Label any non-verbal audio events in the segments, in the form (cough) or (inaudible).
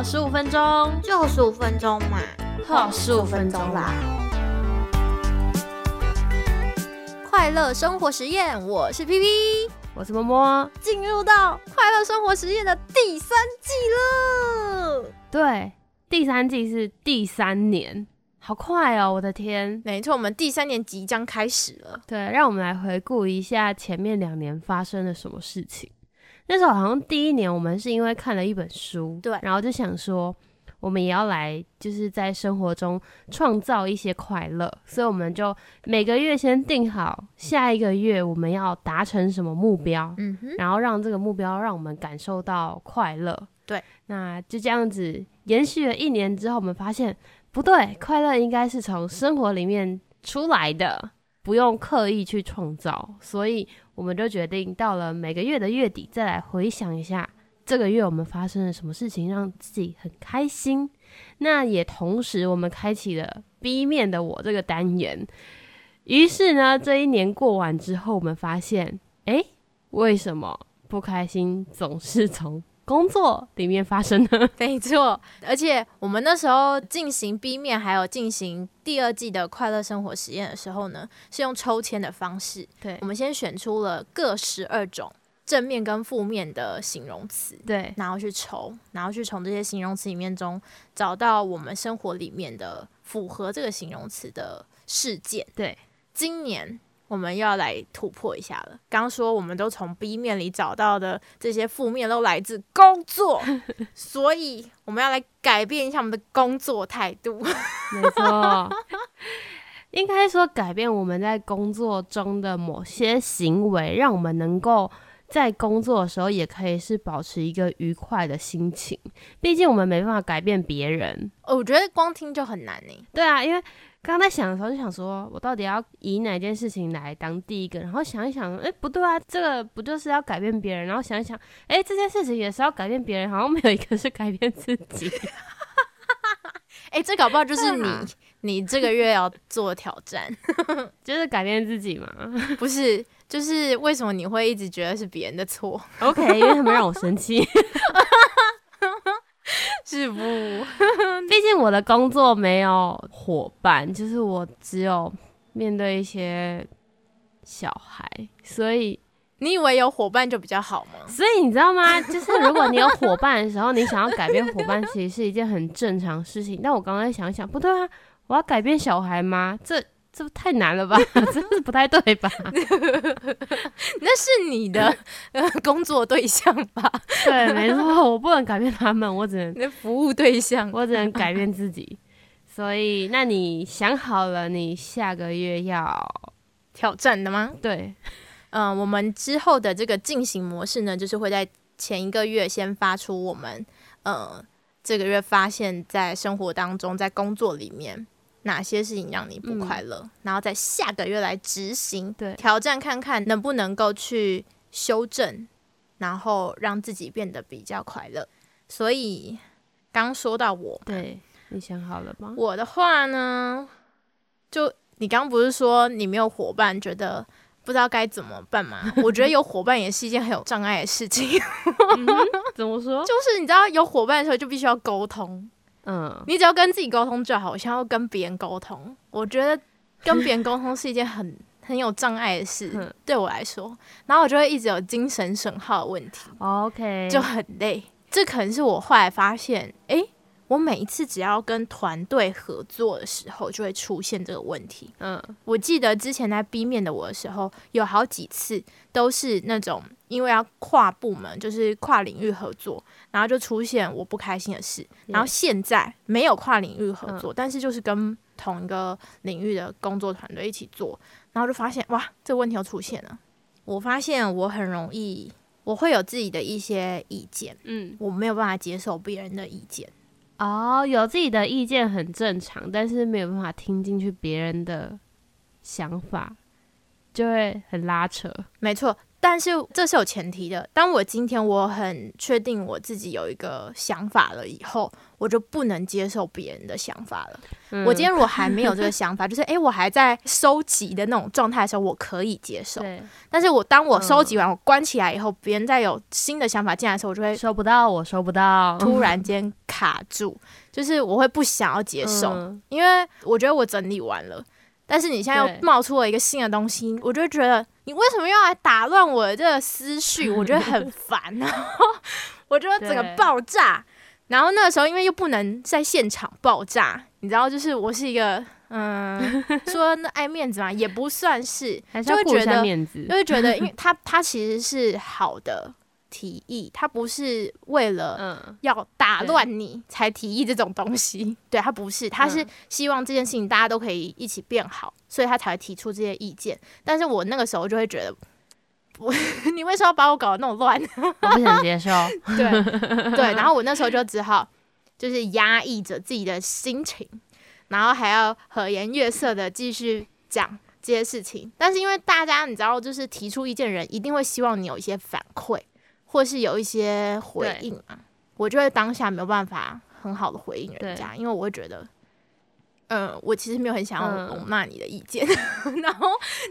好十五分钟，就十五分钟嘛，好十五分钟啦。快乐生活实验，我是 P P，我是摸摸。进入到快乐生活实验的第三季了。对，第三季是第三年，好快哦！我的天，没错，我们第三年即将开始了。对，让我们来回顾一下前面两年发生了什么事情。那时候好像第一年，我们是因为看了一本书，对，然后就想说，我们也要来，就是在生活中创造一些快乐，所以我们就每个月先定好下一个月我们要达成什么目标，嗯哼，然后让这个目标让我们感受到快乐。对，那就这样子延续了一年之后，我们发现不对，快乐应该是从生活里面出来的，不用刻意去创造，所以。我们就决定到了每个月的月底，再来回想一下这个月我们发生了什么事情，让自己很开心。那也同时，我们开启了 B 面的我这个单元。于是呢，这一年过完之后，我们发现，哎，为什么不开心总是从？工作里面发生的，(laughs) 没错。而且我们那时候进行 B 面，还有进行第二季的快乐生活实验的时候呢，是用抽签的方式。对，我们先选出了各十二种正面跟负面的形容词，对，然后去抽，然后去从这些形容词里面中找到我们生活里面的符合这个形容词的事件。对，今年。我们要来突破一下了。刚说我们都从 B 面里找到的这些负面都来自工作，(laughs) 所以我们要来改变一下我们的工作态度。(laughs) 没错，应该说改变我们在工作中的某些行为，让我们能够在工作的时候也可以是保持一个愉快的心情。毕竟我们没办法改变别人，哦我觉得光听就很难呢。对啊，因为。刚刚在想的时候就想说，我到底要以哪件事情来当第一个？然后想一想，哎，不对啊，这个不就是要改变别人？然后想一想，哎，这件事情也是要改变别人，好像没有一个是改变自己。哎，这搞不好就是你，你这个月要做挑战，(laughs) 就是改变自己嘛？不是，就是为什么你会一直觉得是别人的错？OK，因为他们让我生气。(laughs) (laughs) 是不？我的工作没有伙伴，就是我只有面对一些小孩，所以你以为有伙伴就比较好吗？所以你知道吗？就是如果你有伙伴的时候，你想要改变伙伴，其实是一件很正常事情。但我刚刚想想，不对啊，我要改变小孩吗？这。这太难了吧，(laughs) 真是不太对吧？(laughs) 那是你的工作对象吧？(laughs) 对，没错，我不能改变他们，我只能那服务对象，我只能改变自己。所以，那你想好了，你下个月要挑战的吗？对，嗯，我们之后的这个进行模式呢，就是会在前一个月先发出我们，呃，这个月发现，在生活当中，在工作里面。哪些事情让你不快乐？然后在下个月来执行，对，挑战看看能不能够去修正，然后让自己变得比较快乐。所以刚说到我，对你想好了吗？我的话呢，就你刚不是说你没有伙伴，觉得不知道该怎么办吗？(laughs) 我觉得有伙伴也是一件很有障碍的事情。怎么说？(laughs) 就是你知道有伙伴的时候，就必须要沟通。嗯，你只要跟自己沟通就好，想要跟别人沟通，我觉得跟别人沟通是一件很 (laughs) 很有障碍的事，对我来说，然后我就会一直有精神损耗的问题，OK，就很累。这可能是我后来发现，哎。我每一次只要跟团队合作的时候，就会出现这个问题。嗯，我记得之前在 B 面的我的时候，有好几次都是那种因为要跨部门，就是跨领域合作，然后就出现我不开心的事。然后现在没有跨领域合作，但是就是跟同一个领域的工作团队一起做，然后就发现哇，这个问题又出现了。我发现我很容易，我会有自己的一些意见，嗯，我没有办法接受别人的意见。哦，有自己的意见很正常，但是没有办法听进去别人的想法。就会很拉扯。没错。但是这是有前提的。当我今天我很确定我自己有一个想法了以后，我就不能接受别人的想法了。我今天如果还没有这个 (laughs) 想法，就是诶，我还在收集的那种状态的时候，我可以接受。但是我当我收集完，我关起来以后，别人再有新的想法进来的时候，我就会收不到，我收不到，突然间卡住，就是我会不想要接受，因为我觉得我整理完了。但是你现在又冒出了一个新的东西，我就觉得你为什么要来打乱我的这个思绪？(laughs) 我觉得很烦，然 (laughs) 后我觉得整个爆炸。然后那个时候因为又不能在现场爆炸，你知道，就是我是一个嗯，说那爱面子嘛，也不算是，(laughs) 就会觉得面子，就会觉得，因为他他其实是好的。提议，他不是为了要打乱你才提议这种东西，对他不是，他是希望这件事情大家都可以一起变好，所以他才会提出这些意见。但是我那个时候就会觉得，我 (laughs) 你为什么要把我搞得那么乱？我不想接受。对对，(laughs) 然后我那时候就只好就是压抑着自己的心情，然后还要和颜悦色的继续讲这些事情。但是因为大家你知道，就是提出意见人一定会希望你有一些反馈。或是有一些回应嘛，我就会当下没有办法很好的回应人家，因为我会觉得，嗯，我其实没有很想要辱骂你的意见，(laughs) 然后，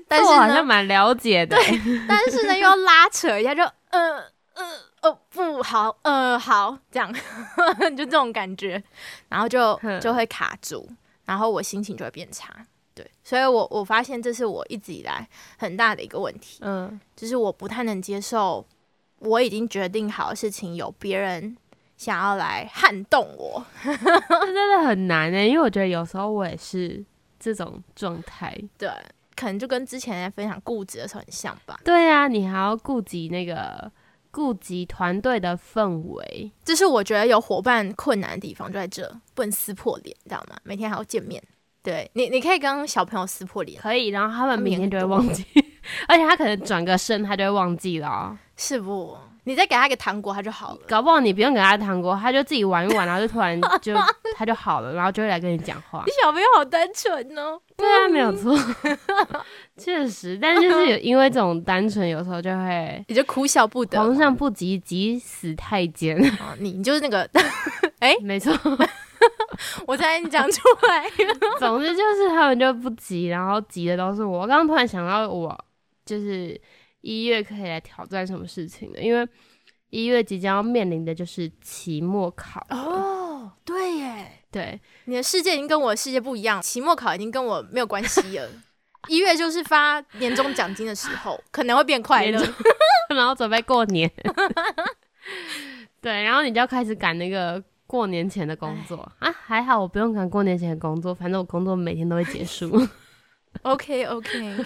但是我好像蛮了解的，对，但是呢又要拉扯一下，就，嗯嗯哦不好，呃好，这样 (laughs) 就这种感觉，然后就就会卡住，然后我心情就会变差，对，所以我我发现这是我一直以来很大的一个问题，嗯，就是我不太能接受。我已经决定好事情，有别人想要来撼动我，(laughs) 真的很难呢。因为我觉得有时候我也是这种状态，对，可能就跟之前在分享固执的时候很像吧。对啊，你还要顾及那个顾及团队的氛围，这是我觉得有伙伴困难的地方，就在这不能撕破脸，知道吗？每天还要见面，对你，你可以跟小朋友撕破脸，可以，然后他们明天就会忘记，(laughs) 而且他可能转个身，他就会忘记了。是不？你再给他一个糖果，他就好了。搞不好你不用给他糖果，他就自己玩一玩，然后就突然就 (laughs) 他就好了，然后就会来跟你讲话。你小朋友好单纯哦。对啊，没有错，(laughs) 确实。但是就是因为这种单纯，有时候就会你就哭笑不得。皇上不急急死太监。你你就是那个，哎，没错，我才你讲出来。总之就是他们就不急，然后急的都是我。我刚刚突然想到，我就是。一月可以来挑战什么事情呢？因为一月即将要面临的就是期末考哦。对耶，对，你的世界已经跟我的世界不一样，期末考已经跟我没有关系了。一月就是发年终奖金的时候，可能会变快乐，(laughs) 然后准备过年。(laughs) 对，然后你就要开始赶那个过年前的工作啊。还好我不用赶过年前的工作，反正我工作每天都会结束。(laughs) OK OK。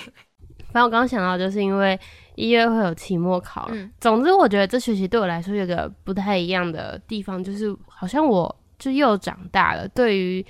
反正我刚刚想到，就是因为一月会有期末考。嗯，总之我觉得这学期对我来说有个不太一样的地方，就是好像我就又长大了，对于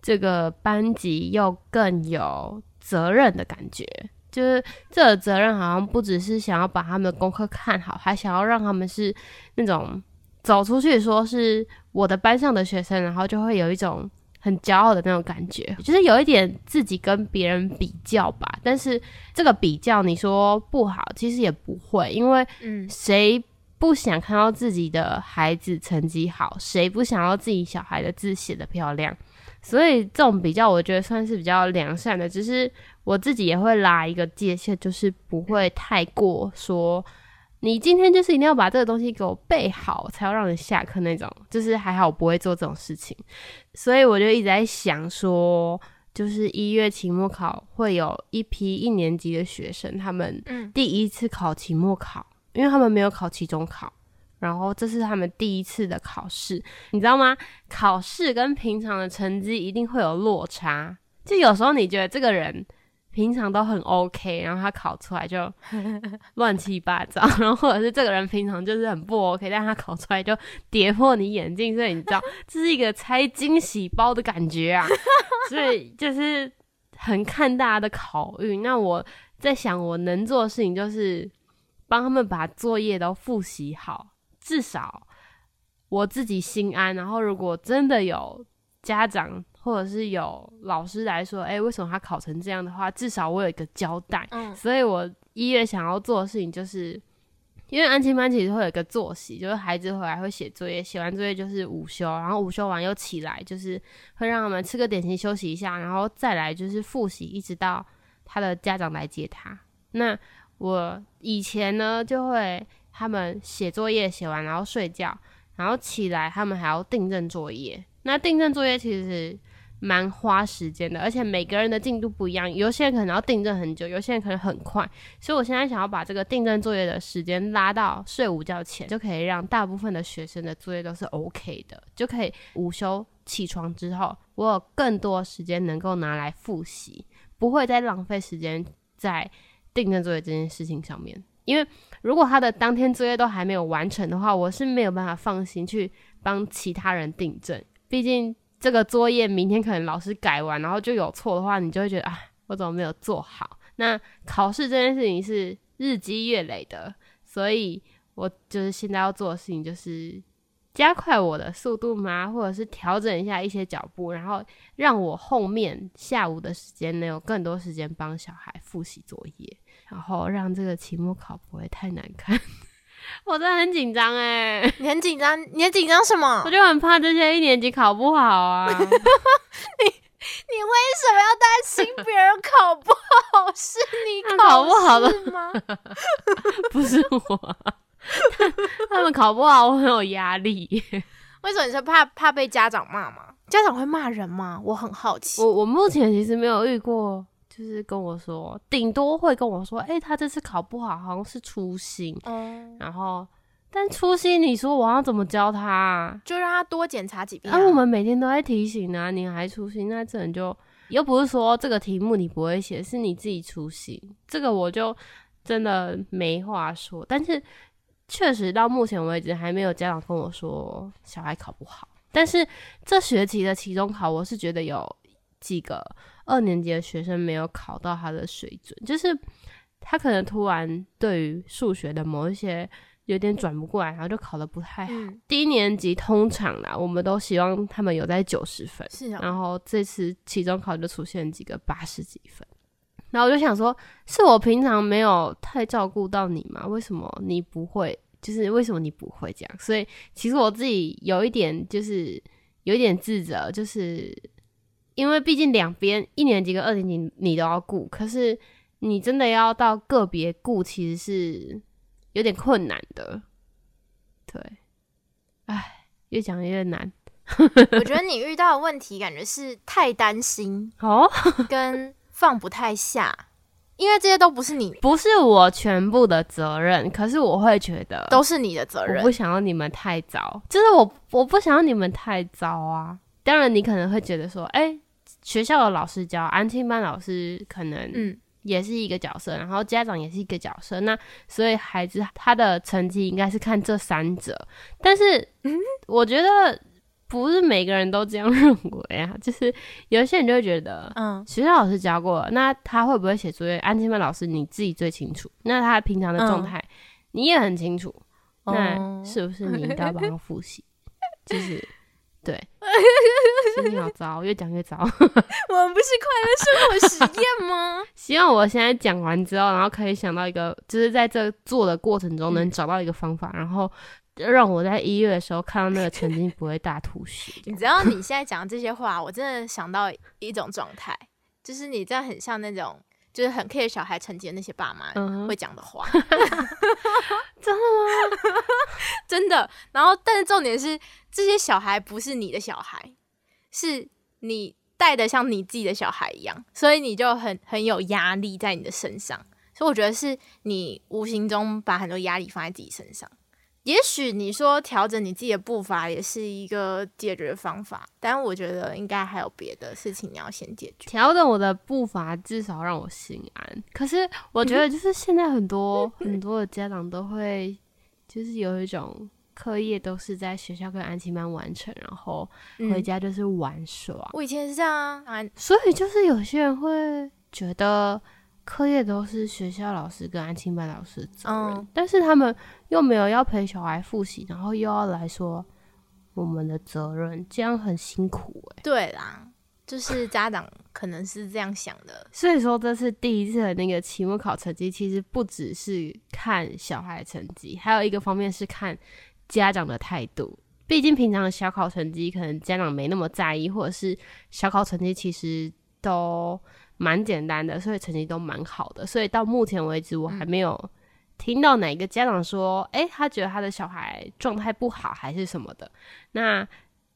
这个班级又更有责任的感觉。就是这个责任好像不只是想要把他们的功课看好，还想要让他们是那种走出去说是我的班上的学生，然后就会有一种。很骄傲的那种感觉，就是有一点自己跟别人比较吧。但是这个比较，你说不好，其实也不会，因为嗯，谁不想看到自己的孩子成绩好？谁不想要自己小孩的字写的漂亮？所以这种比较，我觉得算是比较良善的。只是我自己也会拉一个界限，就是不会太过说。你今天就是一定要把这个东西给我背好，才要让人下课那种。就是还好我不会做这种事情，所以我就一直在想说，就是一月期末考会有一批一年级的学生，他们第一次考期末考，因为他们没有考期中考，然后这是他们第一次的考试，你知道吗？考试跟平常的成绩一定会有落差，就有时候你觉得这个人。平常都很 OK，然后他考出来就乱七八糟，(laughs) 然后或者是这个人平常就是很不 OK，但他考出来就跌破你眼镜，所以你知道 (laughs) 这是一个拆惊喜包的感觉啊，(laughs) 所以就是很看大家的考运。那我在想，我能做的事情就是帮他们把作业都复习好，至少我自己心安。然后如果真的有家长。或者是有老师来说，哎，为什么他考成这样的话，至少我有一个交代。嗯，所以我一月想要做的事情就是。因为安亲班其实会有一个作息，就是孩子回来会写作业，写完作业就是午休，然后午休完又起来，就是会让他们吃个点心休息一下，然后再来就是复习，一直到他的家长来接他。那我以前呢，就会他们写作业写完然后睡觉，然后起来他们还要订正作业。那订正作业其实。蛮花时间的，而且每个人的进度不一样，有些人可能要订正很久，有些人可能很快。所以我现在想要把这个订正作业的时间拉到睡午觉前，就可以让大部分的学生的作业都是 OK 的，就可以午休起床之后，我有更多时间能够拿来复习，不会再浪费时间在订正作业这件事情上面。因为如果他的当天作业都还没有完成的话，我是没有办法放心去帮其他人订正，毕竟。这个作业明天可能老师改完，然后就有错的话，你就会觉得啊，我怎么没有做好？那考试这件事情是日积月累的，所以我就是现在要做的事情就是加快我的速度嘛，或者是调整一下一些脚步，然后让我后面下午的时间能有更多时间帮小孩复习作业，然后让这个期末考不会太难看。(laughs) 我真的很紧张哎，你很紧张，你很紧张什么？我就很怕这些一年级考不好啊。(laughs) 你你为什么要担心别人考不好？是你考 (laughs) 不好的吗？不是我，他们考不好，我很有压力。为什么你是怕怕被家长骂吗？家长会骂人吗？我很好奇。我我目前其实没有遇过。就是跟我说，顶多会跟我说，哎，他这次考不好，好像是粗心。嗯，然后，但粗心，你说我要怎么教他？就让他多检查几遍。啊，我们每天都在提醒呢，你还粗心，那这人就又不是说这个题目你不会写，是你自己粗心。这个我就真的没话说。但是确实到目前为止，还没有家长跟我说小孩考不好。但是这学期的期中考，我是觉得有几个。二年级的学生没有考到他的水准，就是他可能突然对于数学的某一些有点转不过来，然后就考的不太好。低年级通常啦，我们都希望他们有在九十分，是啊。然后这次期中考就出现几个八十几分，然后我就想说，是我平常没有太照顾到你吗？为什么你不会？就是为什么你不会这样？所以其实我自己有一点就是有一点自责，就是。因为毕竟两边一年级跟二年级你都要顾，可是你真的要到个别顾，其实是有点困难的。对，唉，越讲越难。我 (laughs) 觉得你遇到的问题，感觉是太担心哦，跟放不太下，因为这些都不是你，(laughs) 不是我全部的责任。可是我会觉得都是你的责任，我不想要你们太糟，就是我我不想要你们太糟啊。当然，你可能会觉得说，哎。学校的老师教，安亲班老师可能嗯也是一个角色，然后家长也是一个角色，那所以孩子他的成绩应该是看这三者，但是嗯，我觉得不是每个人都这样认为啊，(laughs) 就是有些人就会觉得嗯，学校老师教过，那他会不会写作业？安亲班老师你自己最清楚，那他平常的状态你也很清楚，那是不是你应该帮他复习？(laughs) 就是。对，(laughs) 心情好糟，越讲越糟。我们不是快乐生活实验吗？(laughs) 希望我现在讲完之后，然后可以想到一个，就是在这做的过程中能找到一个方法，然后让我在一月的时候看到那个成绩不会大吐血。你知道你现在讲这些话，我真的想到一种状态，就是你这样很像那种。就是很 care 小孩成绩的那些爸妈会讲的话 (laughs) (laughs) 真的吗？(laughs) 真的。然后，但是重点是，这些小孩不是你的小孩，是你带的像你自己的小孩一样，所以你就很很有压力在你的身上。所以我觉得是你无形中把很多压力放在自己身上。也许你说调整你自己的步伐也是一个解决方法，但我觉得应该还有别的事情你要先解决。调整我的步伐，至少让我心安。可是我觉得，就是现在很多很多的家长都会，就是有一种课业都是在学校跟安琪班完成，然后回家就是玩耍。我以前是这样啊，所以就是有些人会觉得。课业都是学校老师跟安亲班老师的责任，但是他们又没有要陪小孩复习，然后又要来说我们的责任，这样很辛苦哎。对啦，就是家长可能是这样想的。(laughs) 所以说，这次第一次的那个期末考成绩，其实不只是看小孩成绩，还有一个方面是看家长的态度。毕竟平常的小考成绩可能家长没那么在意，或者是小考成绩其实都蛮简单的，所以成绩都蛮好的。所以到目前为止，我还没有听到哪个家长说，哎，他觉得他的小孩状态不好还是什么的。那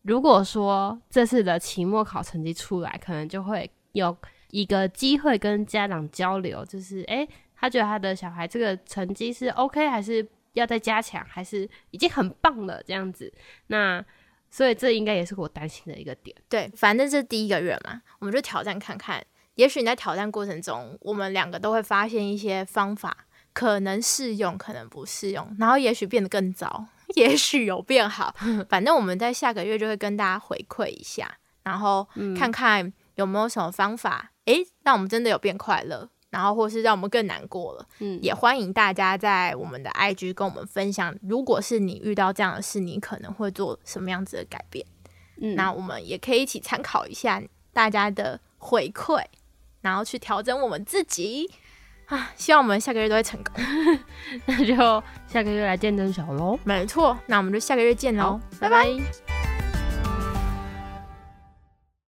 如果说这次的期末考成绩出来，可能就会有一个机会跟家长交流，就是哎，他觉得他的小孩这个成绩是 OK 还是？要再加强，还是已经很棒了？这样子，那所以这应该也是我担心的一个点。对，反正这第一个月嘛，我们就挑战看看。也许你在挑战过程中，我们两个都会发现一些方法，可能适用，可能不适用，然后也许变得更糟，(laughs) 也许有变好。(laughs) 反正我们在下个月就会跟大家回馈一下，然后看看有没有什么方法，诶，让我们真的有变快乐。然后，或是让我们更难过了，嗯，也欢迎大家在我们的 IG 跟我们分享，如果是你遇到这样的事，你可能会做什么样子的改变？嗯，那我们也可以一起参考一下大家的回馈，然后去调整我们自己啊！希望我们下个月都会成功，(laughs) 那就下个月来见证小喽。没错，那我们就下个月见喽，拜拜。